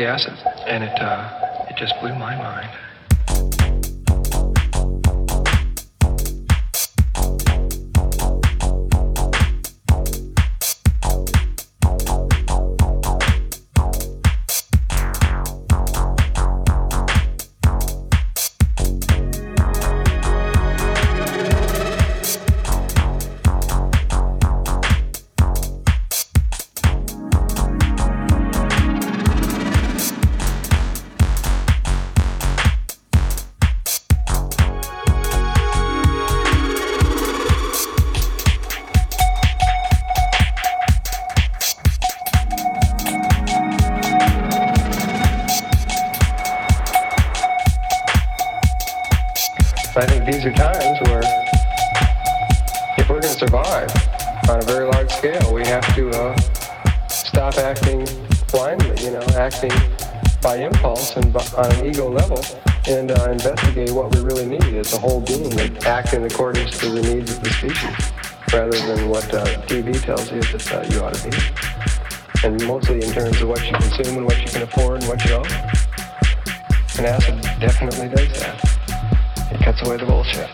acid, and it uh, tells you that uh, you ought to be, and mostly in terms of what you consume and what you can afford and what you own. And acid definitely does that. It cuts away the bullshit.